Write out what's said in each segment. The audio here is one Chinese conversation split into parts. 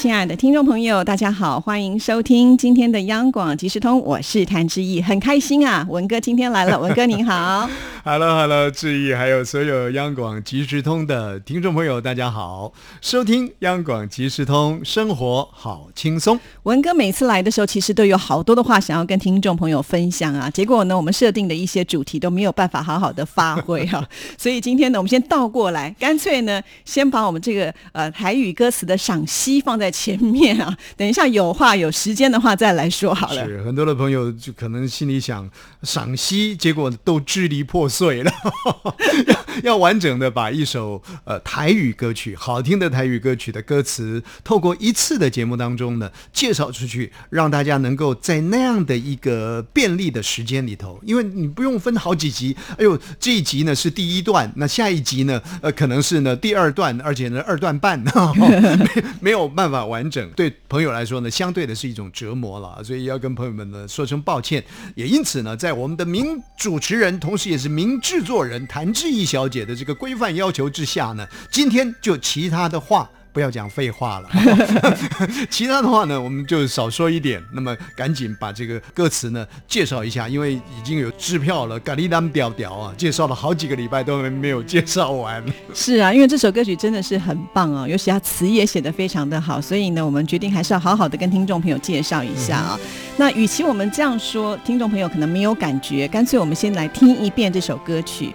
亲爱的听众朋友，大家好，欢迎收听今天的央广即时通，我是谭志毅，很开心啊，文哥今天来了，文哥您好。Hello，Hello，志毅，还有所有央广即时通的听众朋友，大家好，收听央广即时通，生活好轻松。文哥每次来的时候，其实都有好多的话想要跟听众朋友分享啊，结果呢，我们设定的一些主题都没有办法好好的发挥哈，所以今天呢，我们先倒过来，干脆呢，先把我们这个呃台语歌词的赏析放在前面啊，等一下有话有时间的话再来说好了。是很多的朋友就可能心里想赏析，结果都支离破碎。了，要 要完整的把一首呃台语歌曲，好听的台语歌曲的歌词，透过一次的节目当中呢，介绍出去，让大家能够在那样的一个便利的时间里头，因为你不用分好几集，哎呦，这一集呢是第一段，那下一集呢，呃，可能是呢第二段，而且呢二段半，没没有办法完整，对朋友来说呢，相对的是一种折磨了，所以要跟朋友们呢说声抱歉，也因此呢，在我们的名主持人，同时也是名。制作人谭志毅小姐的这个规范要求之下呢，今天就其他的话。不要讲废话了，其他的话呢，我们就少说一点。那么赶紧把这个歌词呢介绍一下，因为已经有支票了，咖喱当屌屌啊，介绍了好几个礼拜都没有介绍完。是啊，因为这首歌曲真的是很棒啊，尤其他词也写得非常的好，所以呢，我们决定还是要好好的跟听众朋友介绍一下啊。那与其我们这样说，听众朋友可能没有感觉，干脆我们先来听一遍这首歌曲。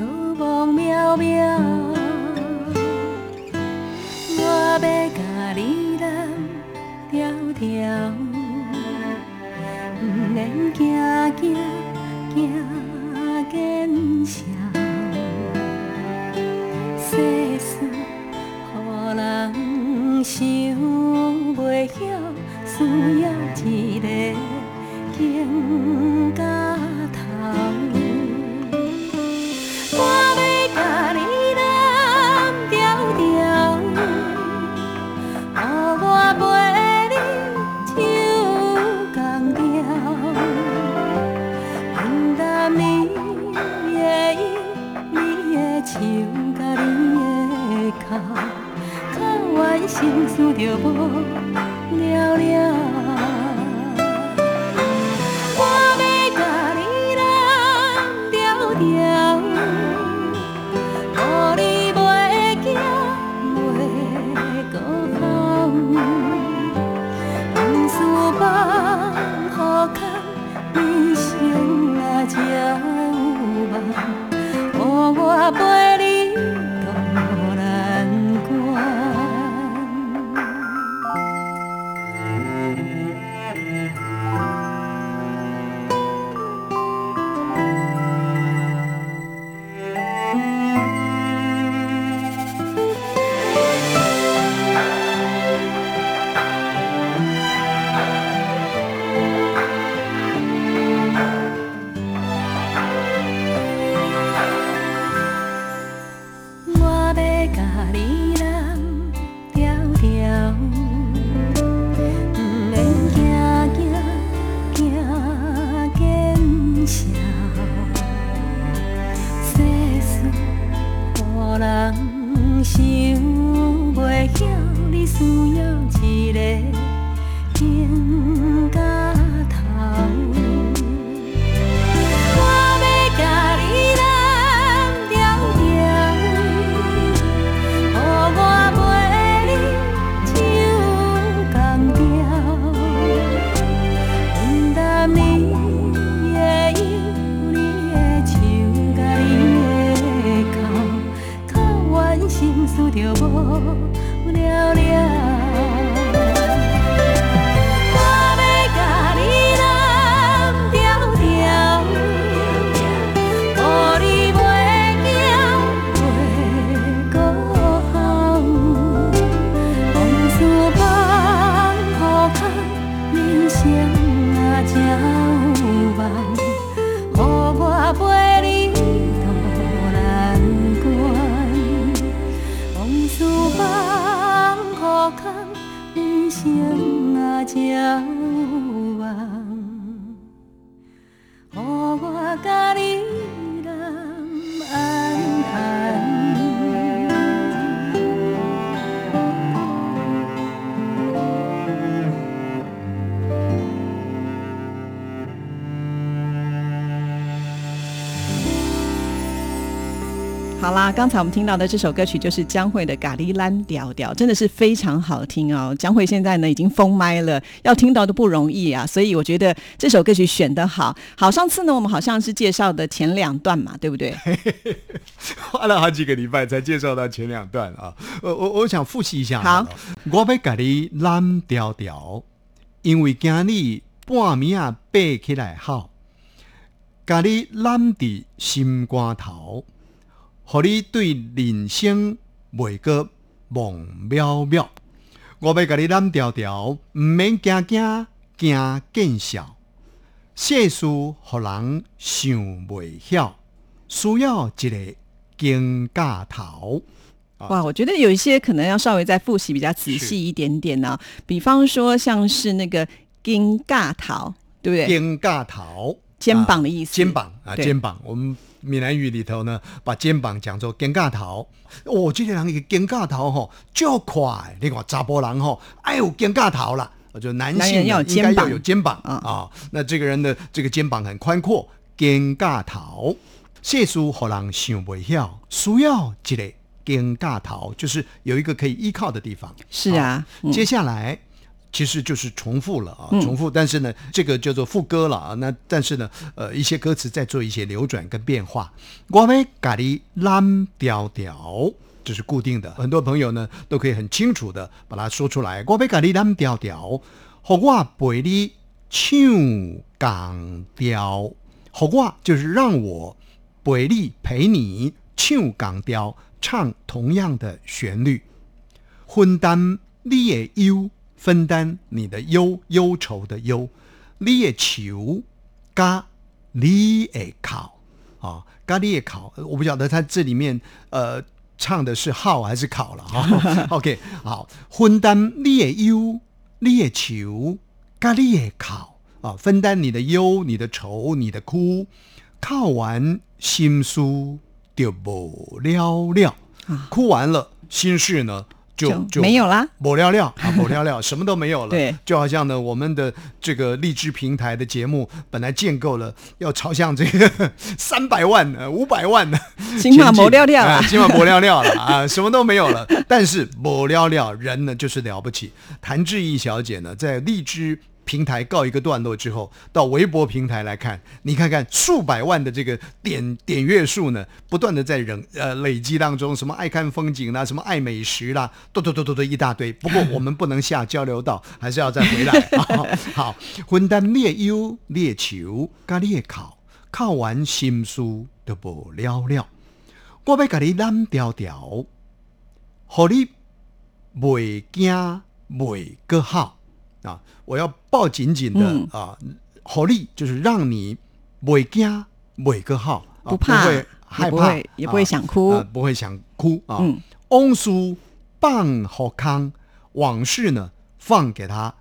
秋风渺渺。着无了了。刚才我们听到的这首歌曲就是江蕙的《咖喱蓝调调》，真的是非常好听哦。江蕙现在呢已经封麦了，要听到都不容易啊，所以我觉得这首歌曲选得好。好，上次呢我们好像是介绍的前两段嘛，对不对？花 了好几个礼拜才介绍到前两段啊。我我我想复习一下。好，我要甲你蓝调调，因为今日半暝啊爬起来好，甲你揽伫心肝头，互你对人生袂个梦渺渺。我要甲你揽条条，毋免惊惊惊见笑。世事互人想袂晓，需要一个经架头。哇，我觉得有一些可能要稍微再复习比较仔细一点点呢、比方说像是那个金尬桃，对不对？肩胛头，肩膀的意思啊肩膀啊，肩膀。我们闽南语里头呢，把肩膀讲做肩胛头。哦，这个人一个肩胛头吼，就快。你看查甫人吼，哎呦肩胛头啦。就男性要应该要有肩膀啊啊。那这个人的这个肩膀很宽阔，肩胛头。谢书互人想不晓，需要一个肩胛头，就是有一个可以依靠的地方。是啊，嗯接下来其实就是重复了啊，重复，但是呢，这个叫做副歌了啊。那但是呢，呃，一些歌词在做一些流转跟变化。我要咖喱蓝调调，这是固定的，很多朋友呢都可以很清楚的把它说出来。我要咖喱蓝调调，和我陪你唱港调，和我就是让我陪你陪你唱港调，唱同样的旋律。分担你的忧，分担你的忧，忧愁的忧，你的愁加你的考。啊，嘎你的考，我不晓得他这里面呃唱的是号还是考了哈。OK，好，分担你的忧，你的愁加你的考。啊，分担你的忧、你的愁、你的哭，靠完心事就无了了，哭完了心事呢就没有啦。抹料料啊，抹料料，什么都没有了。对就好像呢，我们的这个荔枝平台的节目本来建构了，要朝向这个 三百万、呃五百万的 起码抹料料啊啊，起码抹料料了啊，什么都没有了。但是抹料料人呢，就是了不起。谭志毅小姐呢，在荔枝。平台告一个段落之后，到微博平台来看，你看看数百万的这个点点阅数呢，不断的在人呃累积当中，什么爱看风景啦，什么爱美食啦，嘟嘟嘟嘟嘟一大堆。不过我们不能下交流道，还是要再回来 啊。好，分担你的忧，你的愁，甲你的考，考完心书都无了了。我要甲你揽调调，互你袂惊袂个好啊！我要抱紧紧的、嗯啊，互你就是让你袂惊每个好，啊不怕会害怕，会也不会想哭啊不会想哭啊。嗯往事放好康，往事呢放给他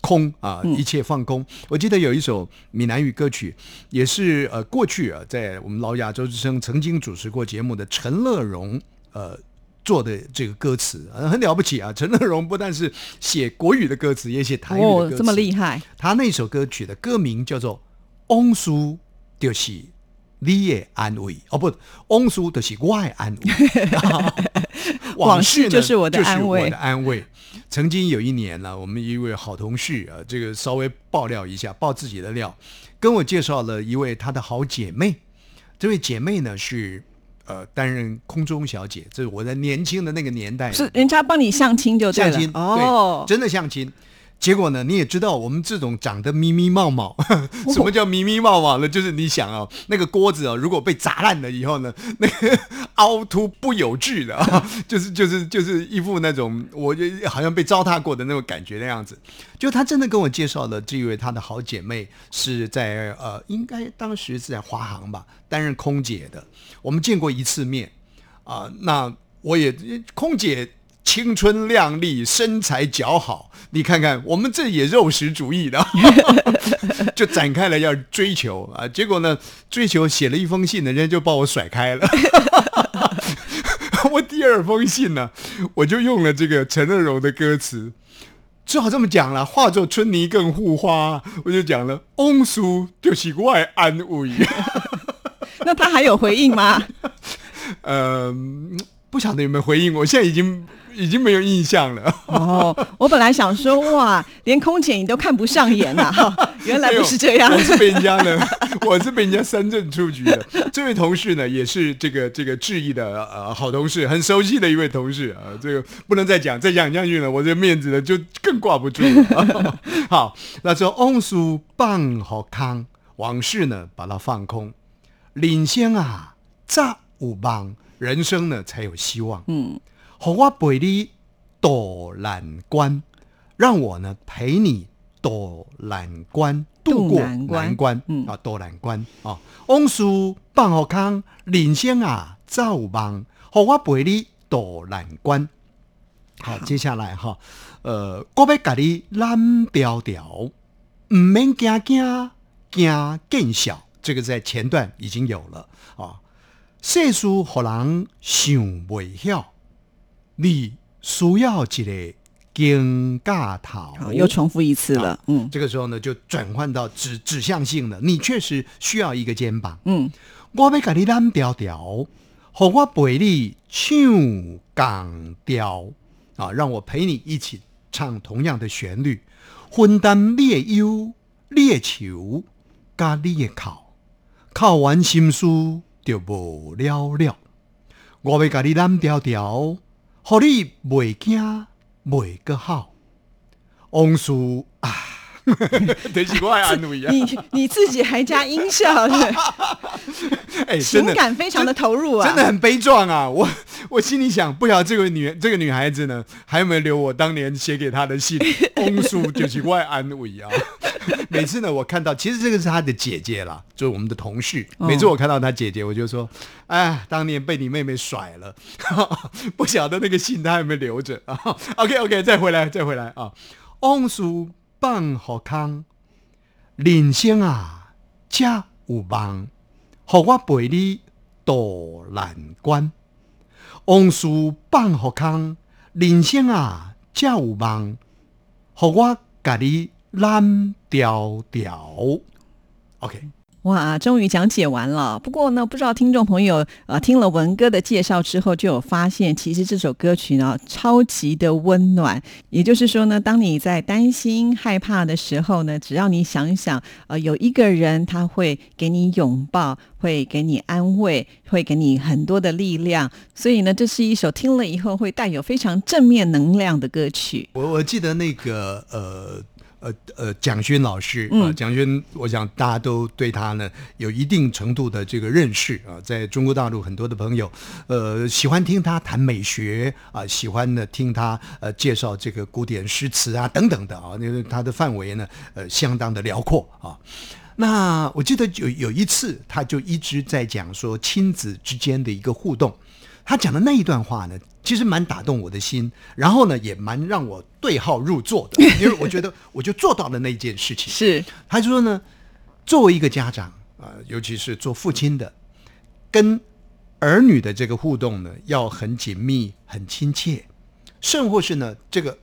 空啊，嗯一切放空。我记得有一首闽南语歌曲，也是呃过去啊，在我们老亚洲之声曾经主持过节目的陈乐融呃。做的这个歌词、呃、很了不起啊！陈乐融不但是写国语的歌词，也写台语的歌词，，哦这么厉害，他那首歌曲的歌名叫做《翁叔就是你的安慰》，哦不，翁叔就是我的安慰。往事就是我的安慰就是我的安慰。曾经有一年呢，我们一位好同事啊，这个稍微爆料一下，爆自己的料，跟我介绍了一位他的好姐妹。这位姐妹呢是呃担任空中小姐，这是我在年轻的那个年代。是人家帮你相亲就对了。相亲哦。对，真的相亲。结果呢，你也知道，我们这种长得咪咪冒冒，什么叫咪咪冒冒呢？就是你想哦，那个锅子哦，如果被砸烂了以后呢，那个凹凸不有致的啊，就是就是就是一副那种我就好像被糟蹋过的那种感觉的样子。就他真的跟我介绍了这位他的好姐妹是在呃，应该当时是在华航吧，担任空姐的。我们见过一次面啊、那我也空姐。青春靓丽，身材姣好，你看看我们这也肉食主义的，就展开了要追求啊。结果呢，追求写了一封信呢，人家就把我甩开了。我第二封信呢，我就用了这个陈乐融的歌词，只好这么讲了。化作春泥更护花，我就讲了，翁叔就是我的安慰。那他还有回应吗？呃，不晓得有没有回应，我现在已经 已经没有印象了。哦，我本来想说，哇，连空姐你都看不上眼呐、哈，原来不是这样哎。我是被人家呢，我是被人家三振出局的。这位同事呢，也是这个这个质疑的呃好同事，很熟悉的一位同事啊、这个不能再讲，再讲下去呢，我这个面子呢就更挂不住了。好，那说翁叔棒好康，往事呢把它放空，领先啊，炸五帮，人生呢才有希望。嗯，好我陪你渡难关，让我呢陪你渡难关，渡过难关啊，渡难关啊。往事放好康，人生啊早有望，和我陪你渡难关。好，接下来哈，呃，我要甲你揽条条，唔免惊惊惊见笑，这个在前段已经有了啊。世事互人想袂晓，你需要一个肩架头好，。又重复一次了。嗯这个时候呢，就转换到指指向性了。你确实需要一个肩膀。嗯，我要甲你揽条条，和我陪你唱港调啊，让我陪你一起唱同样的旋律，分担你的忧、你的愁，加你的哭，哭完心事就无了了。我要甲你揽条条，互你袂惊袂个好。翁叔啊，就是我的安慰啊！你你自己还加音效，对 哎，真情感非常的投入啊，真的很悲壮啊！我我心里想，不晓得这个女这个女孩子呢，还有没有留我当年写给她的信？翁叔就是外安慰啊。每次呢，我看到其实这个是他的姐姐啦，就是我们的同事。哦每次我看到他姐姐，我就说：“哎，当年被你妹妹甩了，不晓得那个信他有没有留着 啊？”OK OK，再回来再回来啊！翁叔放好康，人生啊，才有望。互我陪你渡难关，往事放互空，人生啊，才有望。互我甲你蓝调调。OK，哇，终于讲解完了。不过呢，不知道听众朋友呃听了文哥的介绍之后，就有发现，其实这首歌曲呢超级的温暖。也就是说呢，当你在担心、害怕的时候呢，只要你想一想，呃，有一个人他会给你拥抱，会给你安慰，会给你很多的力量。所以呢，这是一首听了以后会带有非常正面能量的歌曲。我我记得那个呃。呃呃，蒋勋老师啊、嗯蒋勋，我想大家都对他呢有一定程度的这个认识啊，在中国大陆很多的朋友，呃，喜欢听他谈美学啊，喜欢呢听他呃介绍这个古典诗词啊等等的啊，因为他的范围呢呃相当的辽阔啊。那我记得有有一次，他就一直在讲说亲子之间的一个互动。他讲的那一段话呢，其实蛮打动我的心，然后呢，也蛮让我对号入座的，因为我觉得我就做到了那件事情。是，他就说呢，作为一个家长啊、尤其是做父亲的，跟儿女的这个互动呢，要很紧密、很亲切，甚或是呢，这个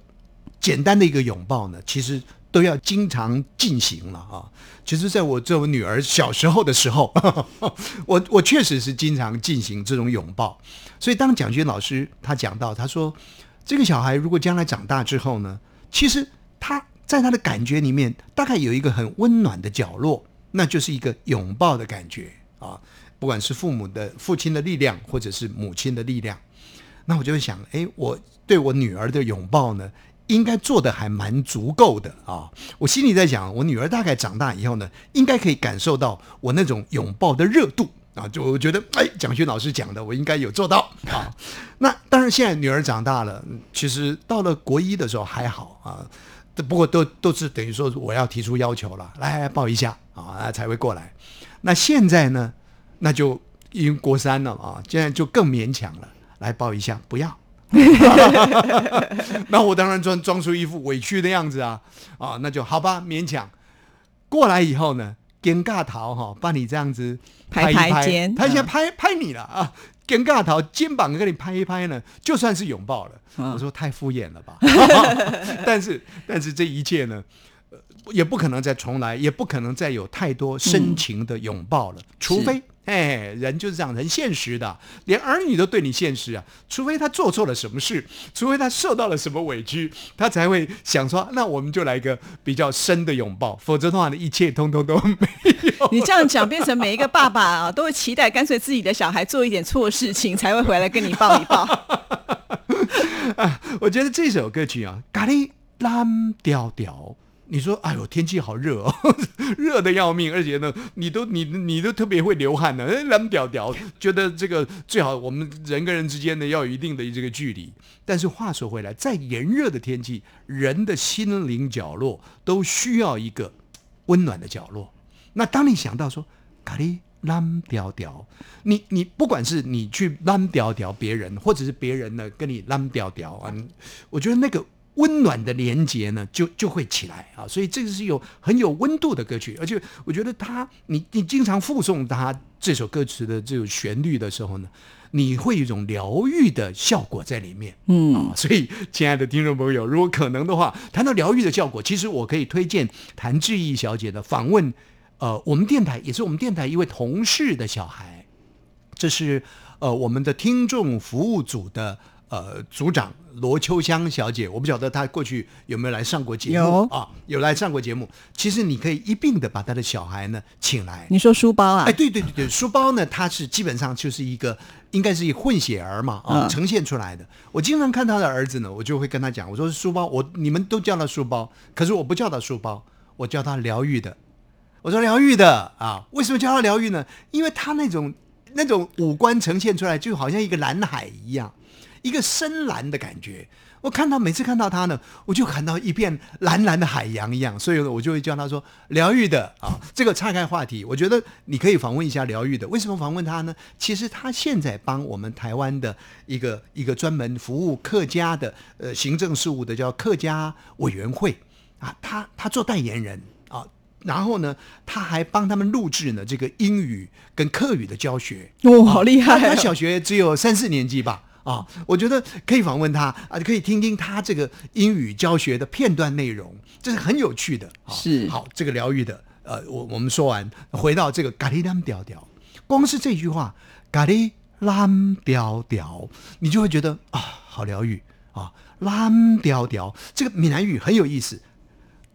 简单的一个拥抱呢，其实都要经常进行了啊。其实，在我作为女儿小时候的时候，我我确实是经常进行这种拥抱。所以，当蒋军老师他讲到，他说这个小孩如果将来长大之后呢，其实他在他的感觉里面，大概有一个很温暖的角落，那就是一个拥抱的感觉啊。不管是父母的父亲的力量，或者是母亲的力量，那我就会想，哎，我对我女儿的拥抱呢，应该做的还蛮足够的啊。我心里在想，我女儿大概长大以后呢，应该可以感受到我那种拥抱的热度啊。就我觉得，哎，蒋勋老师讲的，我应该有做到啊。那当然，现在女儿长大了，其实到了国一的时候还好啊。不过都都是等于说我要提出要求了，来抱一下啊，才会过来。那现在呢，那就因为国三了啊，现在就更勉强了，来抱一下，不要。那我当然装装出一副委屈的样子啊啊，那就好吧，勉强。过来以后呢，尴尬桃哈，把你这样子拍一拍。肩他现在嗯拍拍你了啊，尴尬桃肩膀跟你拍一拍呢，就算是拥抱了。嗯。我说太敷衍了吧，但是但是这一切呢，呃也不可能再重来，也不可能再有太多深情的拥抱了，除非。哎，人就是这样，很现实的，连儿女都对你现实啊。除非他做错了什么事，除非他受到了什么委屈，他才会想说，那我们就来一个比较深的拥抱，否则的话呢，一切通通都没有。你这样讲，变成每一个爸爸啊，都会期待干脆自己的小孩做一点错事情，才会回来跟你抱一抱。我觉得这首歌曲啊，咖喱蓝调调。你说，哎呦，天气好热哦，热的要命，而且呢，你都你你都特别会流汗的，哎蓝调调，觉得这个最好我们人跟人之间呢要有一定的这个距离。但是话说回来，在炎热的天气，人的心灵角落都需要一个温暖的角落。那当你想到说，咖喱蓝调调，你你不管是你去蓝调调别人，或者是别人呢跟你蓝调调啊，我觉得那个温暖的连接呢，就就会起来啊。所以这个是有很有温度的歌曲，而且我觉得它，你你经常附送它这首歌词的这种旋律的时候呢，你会有一种疗愈的效果在里面。嗯啊，所以亲爱的听众朋友，如果可能的话，谈到疗愈的效果，其实我可以推荐谭志毅小姐的访问。呃，我们电台也是我们电台一位同事的小孩，这是呃我们的听众服务组的呃组长罗秋香小姐，我不晓得她过去有没有来上过节目有啊？有来上过节目。其实你可以一并的把她的小孩呢请来，你说书包啊？哎，对对对对，书包呢，它是基本上就是一个，应该是一混血儿嘛，啊，嗯呈现出来的。我经常看他的儿子呢，我就会跟他讲，我说书包，我你们都叫他书包，可是我不叫他书包，我叫他疗愈的。我说疗愈的啊，为什么叫他疗愈呢？因为他那种那种五官呈现出来，就好像一个蓝海一样，一个深蓝的感觉。我看到每次看到他呢，我就看到一片蓝蓝的海洋一样，所以呢，我就会叫他说疗愈的啊。这个岔开话题，我觉得你可以访问一下疗愈的。为什么访问他呢？其实他现在帮我们台湾的一个一个专门服务客家的呃行政事务的叫客家委员会啊，他他做代言人啊。然后呢，他还帮他们录制呢这个英语跟客语的教学。哦，好厉害、他小学只有三四年级吧，啊，我觉得可以访问他啊，可以听听他这个英语教学的片段内容，这是很有趣的。啊是好，这个疗愈的，呃，我我们说完，回到这个咖喱蓝调调，光是这句话咖喱蓝调调，你就会觉得啊，好疗愈啊，蓝调调，这个闽南语很有意思，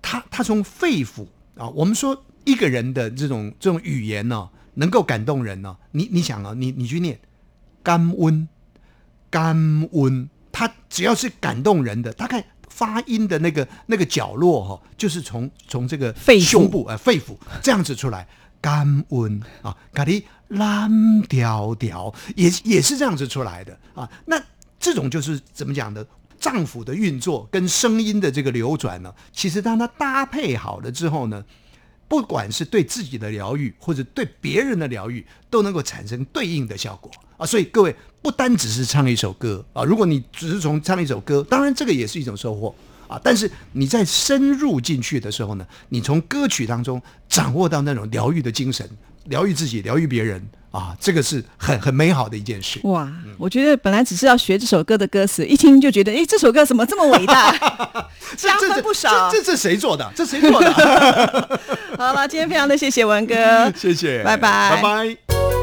它它从肺腑啊，我们说一个人的这种这种语言呢、能够感动人呢、你你想啊，你你去念甘温，甘温，它只要是感动人的，大概发音的那个那个角落哈、就是从从这个肺胸部呃肺腑这样子出来，甘温啊，咖喱蓝调调也也是这样子出来的啊，那这种就是怎么讲的？脏腑的运作跟声音的这个流转呢，其实当它搭配好了之后呢，不管是对自己的疗愈，或者对别人的疗愈，都能够产生对应的效果啊。所以各位不单只是唱一首歌啊，如果你只是从唱一首歌，当然这个也是一种收获啊。但是你在深入进去的时候呢，你从歌曲当中掌握到那种疗愈的精神，疗愈自己，疗愈别人啊，这个是很很美好的一件事。哇，我觉得本来只是要学这首歌的歌词，一听就觉得，哎，这首歌怎么这么伟大？加分不少这这这谁做的？这谁做的？好了，今天非常的谢谢文哥，谢谢，拜拜拜拜。